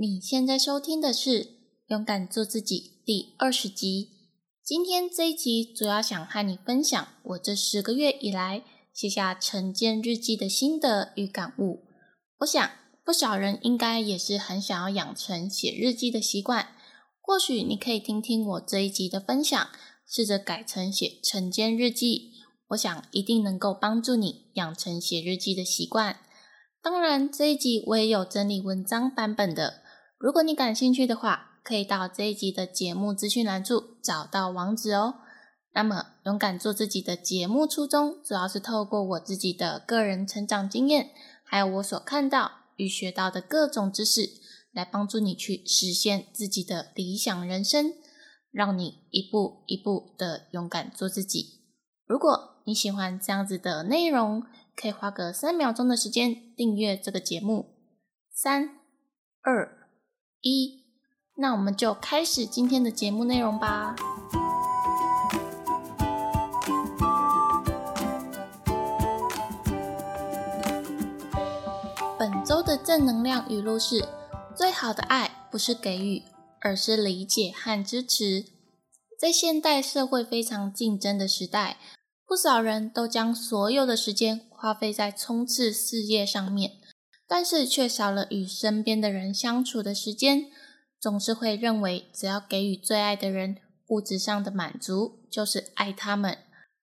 你现在收听的是《勇敢做自己》第二十集。今天这一集主要想和你分享我这十个月以来写下晨间日记的心得与感悟。我想不少人应该也是很想要养成写日记的习惯。或许你可以听听我这一集的分享，试着改成写晨间日记。我想一定能够帮助你养成写日记的习惯。当然，这一集我也有整理文章版本的。如果你感兴趣的话，可以到这一集的节目资讯栏处找到网址哦。那么，勇敢做自己的节目初衷，主要是透过我自己的个人成长经验，还有我所看到与学到的各种知识，来帮助你去实现自己的理想人生，让你一步一步的勇敢做自己。如果你喜欢这样子的内容，可以花个三秒钟的时间订阅这个节目。三、二。一，那我们就开始今天的节目内容吧。本周的正能量语录是：最好的爱不是给予，而是理解和支持。在现代社会非常竞争的时代，不少人都将所有的时间花费在冲刺事业上面。但是却少了与身边的人相处的时间，总是会认为只要给予最爱的人物质上的满足，就是爱他们，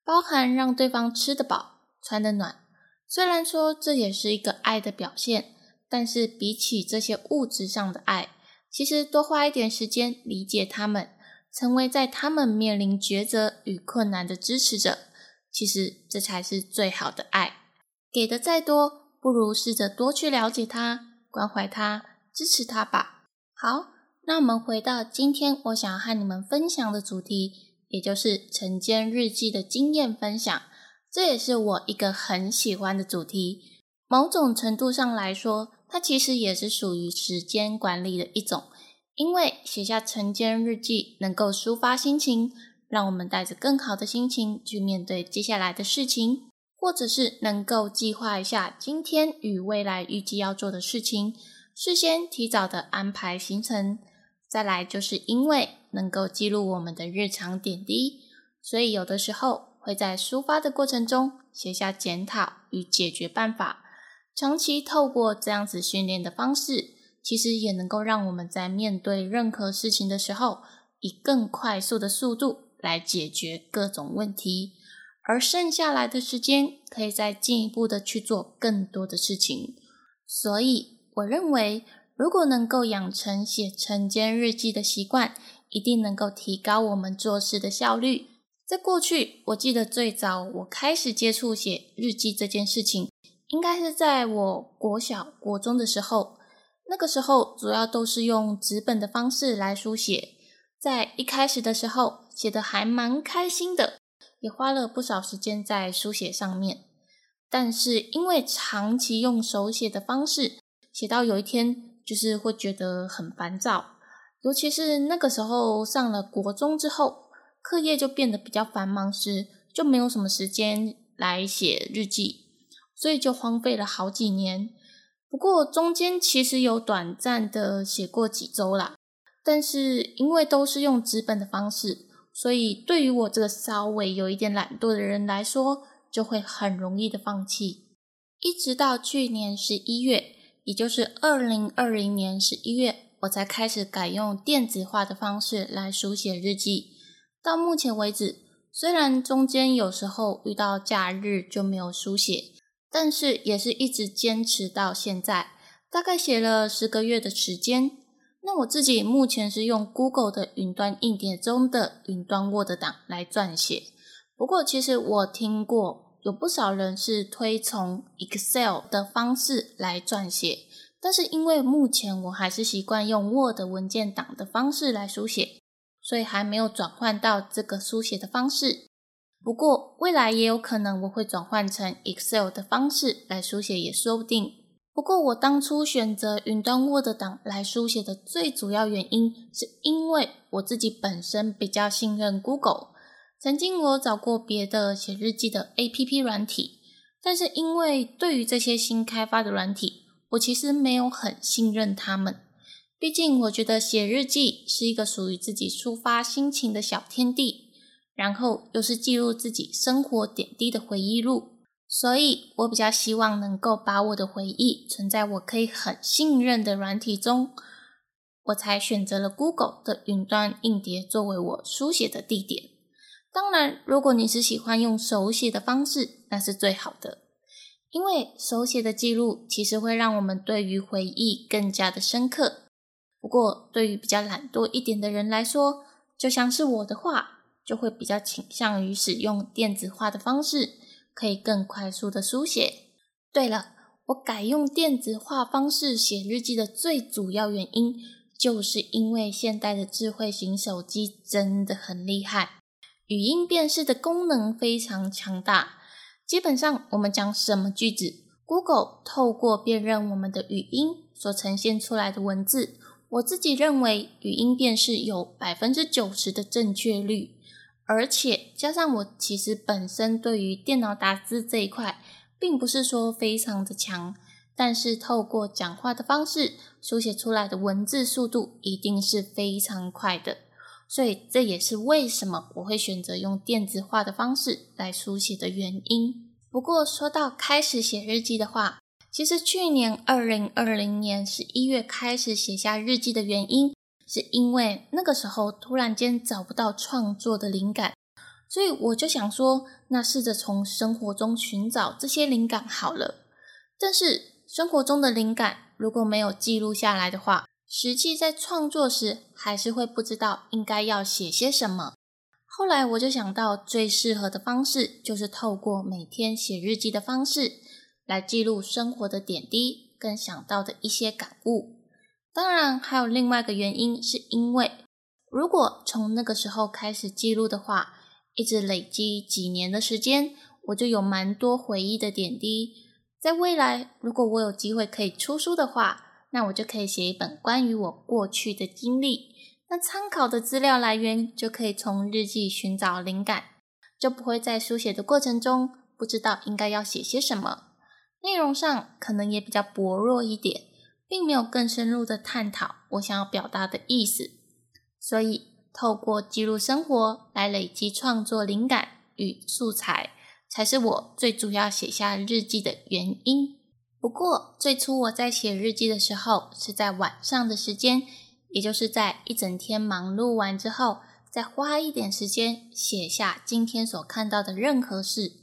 包含让对方吃得饱、穿得暖。虽然说这也是一个爱的表现，但是比起这些物质上的爱，其实多花一点时间理解他们，成为在他们面临抉择与困难的支持者，其实这才是最好的爱。给的再多。不如试着多去了解他、关怀他、支持他吧。好，那我们回到今天我想要和你们分享的主题，也就是晨间日记的经验分享。这也是我一个很喜欢的主题。某种程度上来说，它其实也是属于时间管理的一种，因为写下晨间日记能够抒发心情，让我们带着更好的心情去面对接下来的事情。或者是能够计划一下今天与未来预计要做的事情，事先提早的安排行程。再来就是因为能够记录我们的日常点滴，所以有的时候会在抒发的过程中写下检讨与解决办法。长期透过这样子训练的方式，其实也能够让我们在面对任何事情的时候，以更快速的速度来解决各种问题。而剩下来的时间，可以再进一步的去做更多的事情。所以，我认为，如果能够养成写晨间日记的习惯，一定能够提高我们做事的效率。在过去，我记得最早我开始接触写日记这件事情，应该是在我国小、国中的时候。那个时候，主要都是用纸本的方式来书写。在一开始的时候，写的还蛮开心的。也花了不少时间在书写上面，但是因为长期用手写的方式，写到有一天就是会觉得很烦躁，尤其是那个时候上了国中之后，课业就变得比较繁忙时，就没有什么时间来写日记，所以就荒废了好几年。不过中间其实有短暂的写过几周啦，但是因为都是用纸本的方式。所以，对于我这个稍微有一点懒惰的人来说，就会很容易的放弃。一直到去年十一月，也就是二零二零年十一月，我才开始改用电子化的方式来书写日记。到目前为止，虽然中间有时候遇到假日就没有书写，但是也是一直坚持到现在，大概写了十个月的时间。那我自己目前是用 Google 的云端硬碟中的云端 Word 档来撰写。不过，其实我听过有不少人是推崇 Excel 的方式来撰写，但是因为目前我还是习惯用 Word 文件档的方式来书写，所以还没有转换到这个书写的方式。不过，未来也有可能我会转换成 Excel 的方式来书写，也说不定。不过，我当初选择云端 Word 档来书写的最主要原因，是因为我自己本身比较信任 Google。曾经我找过别的写日记的 APP 软体，但是因为对于这些新开发的软体，我其实没有很信任他们。毕竟我觉得写日记是一个属于自己抒发心情的小天地，然后又是记录自己生活点滴的回忆录，所以我比较希望能够把我的回忆存在我可以很信任的软体中，我才选择了 Google 的云端硬碟作为我书写的地点。当然，如果你是喜欢用手写的方式，那是最好的，因为手写的记录其实会让我们对于回忆更加的深刻。不过，对于比较懒惰一点的人来说，就像是我的话，就会比较倾向于使用电子化的方式，可以更快速的书写。对了，我改用电子化方式写日记的最主要原因，就是因为现代的智慧型手机真的很厉害。语音辨识的功能非常强大，基本上我们讲什么句子，Google 透过辨认我们的语音所呈现出来的文字，我自己认为语音辨识有百分之九十的正确率，而且加上我其实本身对于电脑打字这一块，并不是说非常的强，但是透过讲话的方式书写出来的文字速度一定是非常快的。所以这也是为什么我会选择用电子化的方式来书写的原因。不过说到开始写日记的话，其实去年二零二零年十一月开始写下日记的原因，是因为那个时候突然间找不到创作的灵感，所以我就想说，那试着从生活中寻找这些灵感好了。但是生活中的灵感如果没有记录下来的话，实际在创作时，还是会不知道应该要写些什么。后来我就想到，最适合的方式就是透过每天写日记的方式，来记录生活的点滴跟想到的一些感悟。当然，还有另外一个原因，是因为如果从那个时候开始记录的话，一直累积几年的时间，我就有蛮多回忆的点滴。在未来，如果我有机会可以出书的话，那我就可以写一本关于我过去的经历，那参考的资料来源就可以从日记寻找灵感，就不会在书写的过程中不知道应该要写些什么，内容上可能也比较薄弱一点，并没有更深入的探讨我想要表达的意思。所以，透过记录生活来累积创作灵感与素材，才是我最主要写下日记的原因。不过，最初我在写日记的时候，是在晚上的时间，也就是在一整天忙碌完之后，再花一点时间写下今天所看到的任何事。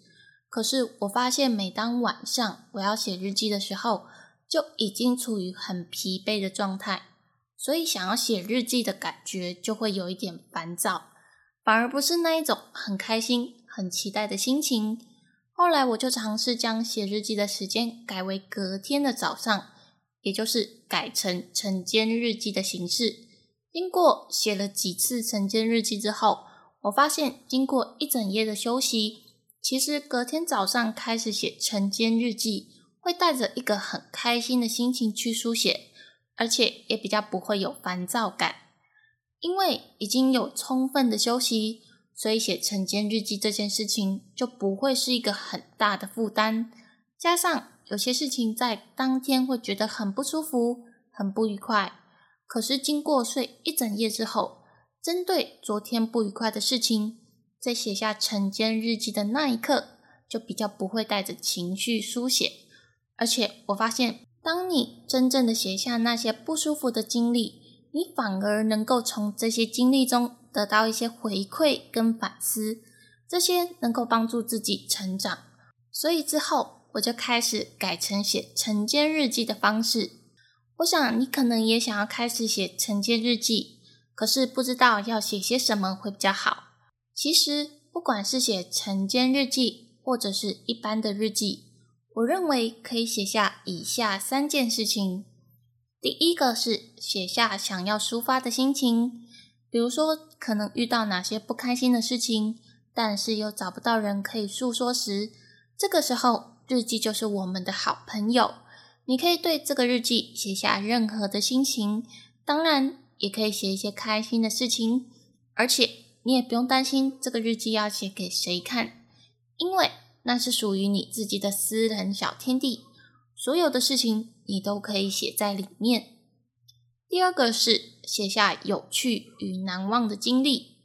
可是我发现，每当晚上我要写日记的时候，就已经处于很疲惫的状态，所以想要写日记的感觉就会有一点烦躁，反而不是那一种很开心、很期待的心情。后来我就尝试将写日记的时间改为隔天的早上，也就是改成晨间日记的形式。经过写了几次晨间日记之后，我发现经过一整夜的休息，其实隔天早上开始写晨间日记，会带着一个很开心的心情去书写，而且也比较不会有烦躁感，因为已经有充分的休息。所以写晨间日记这件事情就不会是一个很大的负担，加上有些事情在当天会觉得很不舒服、很不愉快，可是经过睡一整夜之后，针对昨天不愉快的事情，在写下晨间日记的那一刻，就比较不会带着情绪书写。而且我发现，当你真正的写下那些不舒服的经历，你反而能够从这些经历中。得到一些回馈跟反思，这些能够帮助自己成长。所以之后我就开始改成写晨间日记的方式。我想你可能也想要开始写晨间日记，可是不知道要写些什么会比较好。其实不管是写晨间日记或者是一般的日记，我认为可以写下以下三件事情。第一个是写下想要抒发的心情。比如说，可能遇到哪些不开心的事情，但是又找不到人可以诉说时，这个时候日记就是我们的好朋友。你可以对这个日记写下任何的心情，当然也可以写一些开心的事情，而且你也不用担心这个日记要写给谁看，因为那是属于你自己的私人小天地，所有的事情你都可以写在里面。第二个是写下有趣与难忘的经历，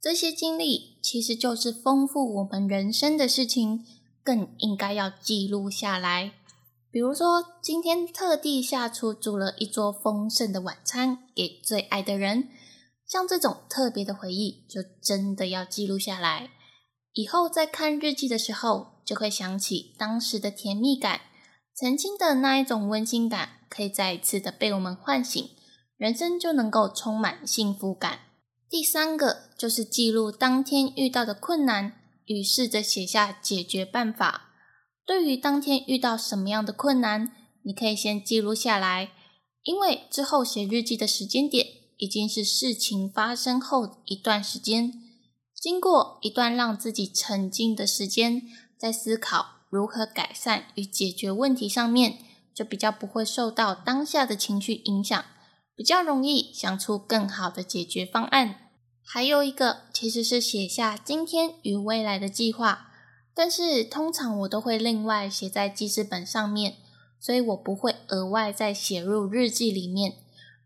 这些经历其实就是丰富我们人生的事情，更应该要记录下来。比如说，今天特地下厨煮了一桌丰盛的晚餐给最爱的人，像这种特别的回忆，就真的要记录下来。以后在看日记的时候，就会想起当时的甜蜜感，曾经的那一种温馨感，可以再一次的被我们唤醒。人生就能够充满幸福感。第三个就是记录当天遇到的困难，与试着写下解决办法。对于当天遇到什么样的困难，你可以先记录下来，因为之后写日记的时间点已经是事情发生后一段时间，经过一段让自己沉静的时间，在思考如何改善与解决问题上面，就比较不会受到当下的情绪影响。比较容易想出更好的解决方案。还有一个其实是写下今天与未来的计划，但是通常我都会另外写在记事本上面，所以我不会额外再写入日记里面。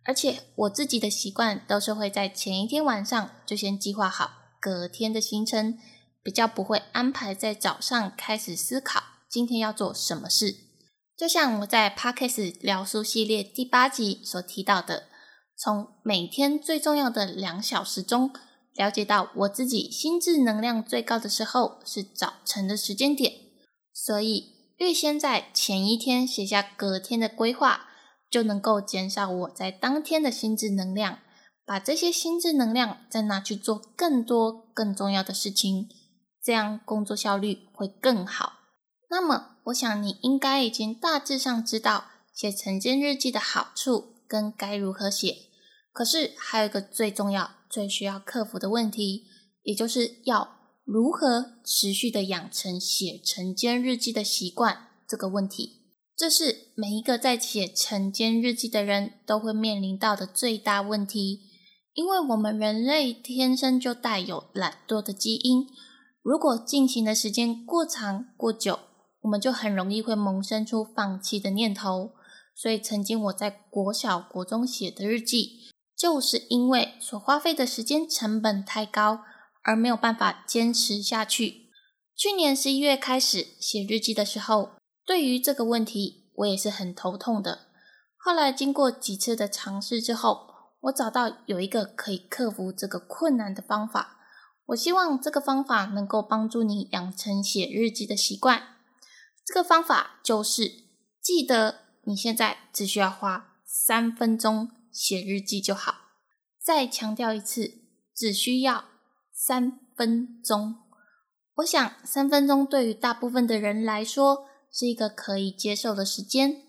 而且我自己的习惯都是会在前一天晚上就先计划好隔天的行程，比较不会安排在早上开始思考今天要做什么事。就像我在 Podcast 聊书系列第八集所提到的，从每天最重要的两小时中，了解到我自己心智能量最高的时候是早晨的时间点，所以预先在前一天写下隔天的规划，就能够减少我在当天的心智能量，把这些心智能量再拿去做更多更重要的事情，这样工作效率会更好。那么，我想你应该已经大致上知道写晨间日记的好处跟该如何写。可是还有一个最重要、最需要克服的问题，也就是要如何持续的养成写晨间日记的习惯这个问题。这是每一个在写晨间日记的人都会面临到的最大问题，因为我们人类天生就带有懒惰的基因，如果进行的时间过长、过久。我们就很容易会萌生出放弃的念头，所以曾经我在国小、国中写的日记，就是因为所花费的时间成本太高，而没有办法坚持下去。去年十一月开始写日记的时候，对于这个问题，我也是很头痛的。后来经过几次的尝试之后，我找到有一个可以克服这个困难的方法。我希望这个方法能够帮助你养成写日记的习惯。这个方法就是记得你现在只需要花三分钟写日记就好。再强调一次，只需要三分钟。我想三分钟对于大部分的人来说是一个可以接受的时间。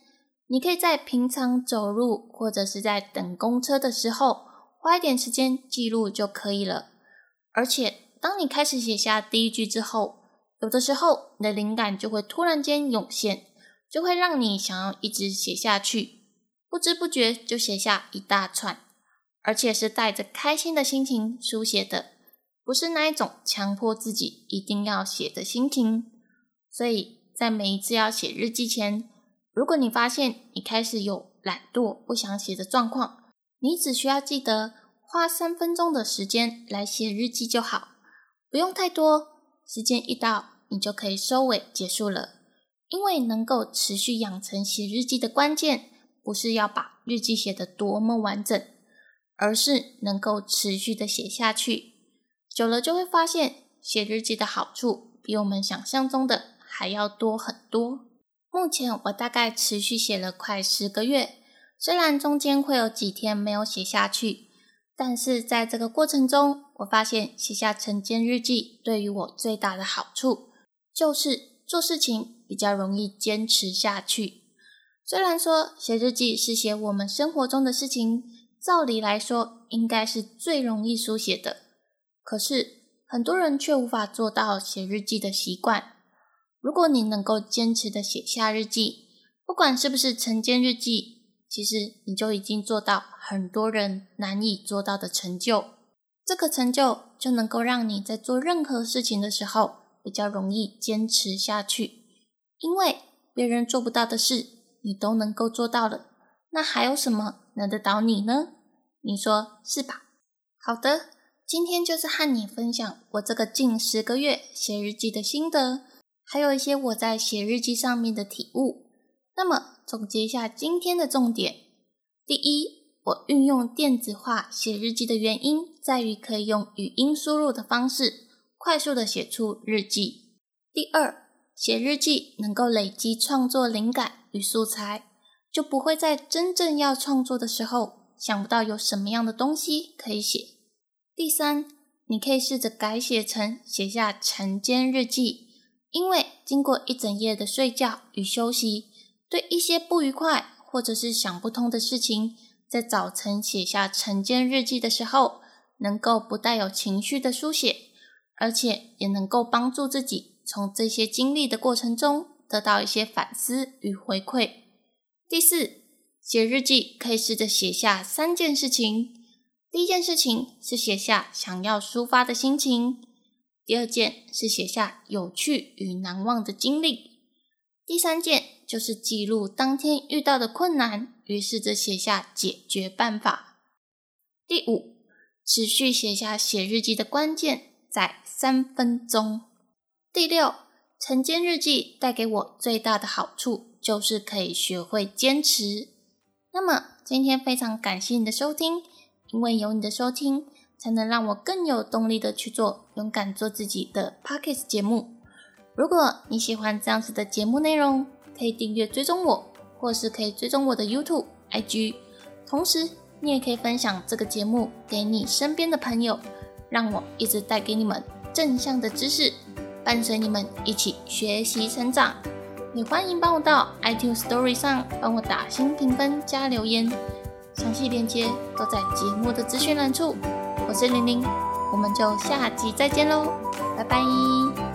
你可以在平常走路或者是在等公车的时候花一点时间记录就可以了。而且当你开始写下第一句之后，有的时候，你的灵感就会突然间涌现，就会让你想要一直写下去，不知不觉就写下一大串，而且是带着开心的心情书写的，不是那一种强迫自己一定要写的心情。所以在每一次要写日记前，如果你发现你开始有懒惰、不想写的状况，你只需要记得花三分钟的时间来写日记就好，不用太多。时间一到，你就可以收尾结束了。因为能够持续养成写日记的关键，不是要把日记写得多么完整，而是能够持续的写下去。久了就会发现，写日记的好处比我们想象中的还要多很多。目前我大概持续写了快十个月，虽然中间会有几天没有写下去。但是在这个过程中，我发现写下晨间日记对于我最大的好处，就是做事情比较容易坚持下去。虽然说写日记是写我们生活中的事情，照理来说应该是最容易书写的，可是很多人却无法做到写日记的习惯。如果你能够坚持的写下日记，不管是不是晨间日记。其实你就已经做到很多人难以做到的成就，这个成就就能够让你在做任何事情的时候比较容易坚持下去，因为别人做不到的事你都能够做到了，那还有什么难得倒你呢？你说是吧？好的，今天就是和你分享我这个近十个月写日记的心得，还有一些我在写日记上面的体悟。那么总结一下今天的重点：第一，我运用电子化写日记的原因，在于可以用语音输入的方式，快速的写出日记。第二，写日记能够累积创作灵感与素材，就不会在真正要创作的时候想不到有什么样的东西可以写。第三，你可以试着改写成写下晨间日记，因为经过一整夜的睡觉与休息，对一些不愉快或者是想不通的事情，在早晨写下晨间日记的时候，能够不带有情绪的书写，而且也能够帮助自己。从这些经历的过程中得到一些反思与回馈。第四，写日记可以试着写下三件事情。第一件事情是写下想要抒发的心情；第二件是写下有趣与难忘的经历；第三件就是记录当天遇到的困难，于试着写下解决办法。第五，持续写下写日记的关键在三分钟。第六，晨间日记带给我最大的好处就是可以学会坚持。那么今天非常感谢你的收听，因为有你的收听，才能让我更有动力的去做勇敢做自己的 Pockets 节目。如果你喜欢这样子的节目内容，可以订阅追踪我，或是可以追踪我的 YouTube、IG。同时，你也可以分享这个节目给你身边的朋友，让我一直带给你们正向的知识。伴随你们一起学习成长，也欢迎帮我到 iTunes Story 上帮我打新评分加留言，详细链接都在节目的资讯栏处。我是玲玲，我们就下集再见喽，拜拜。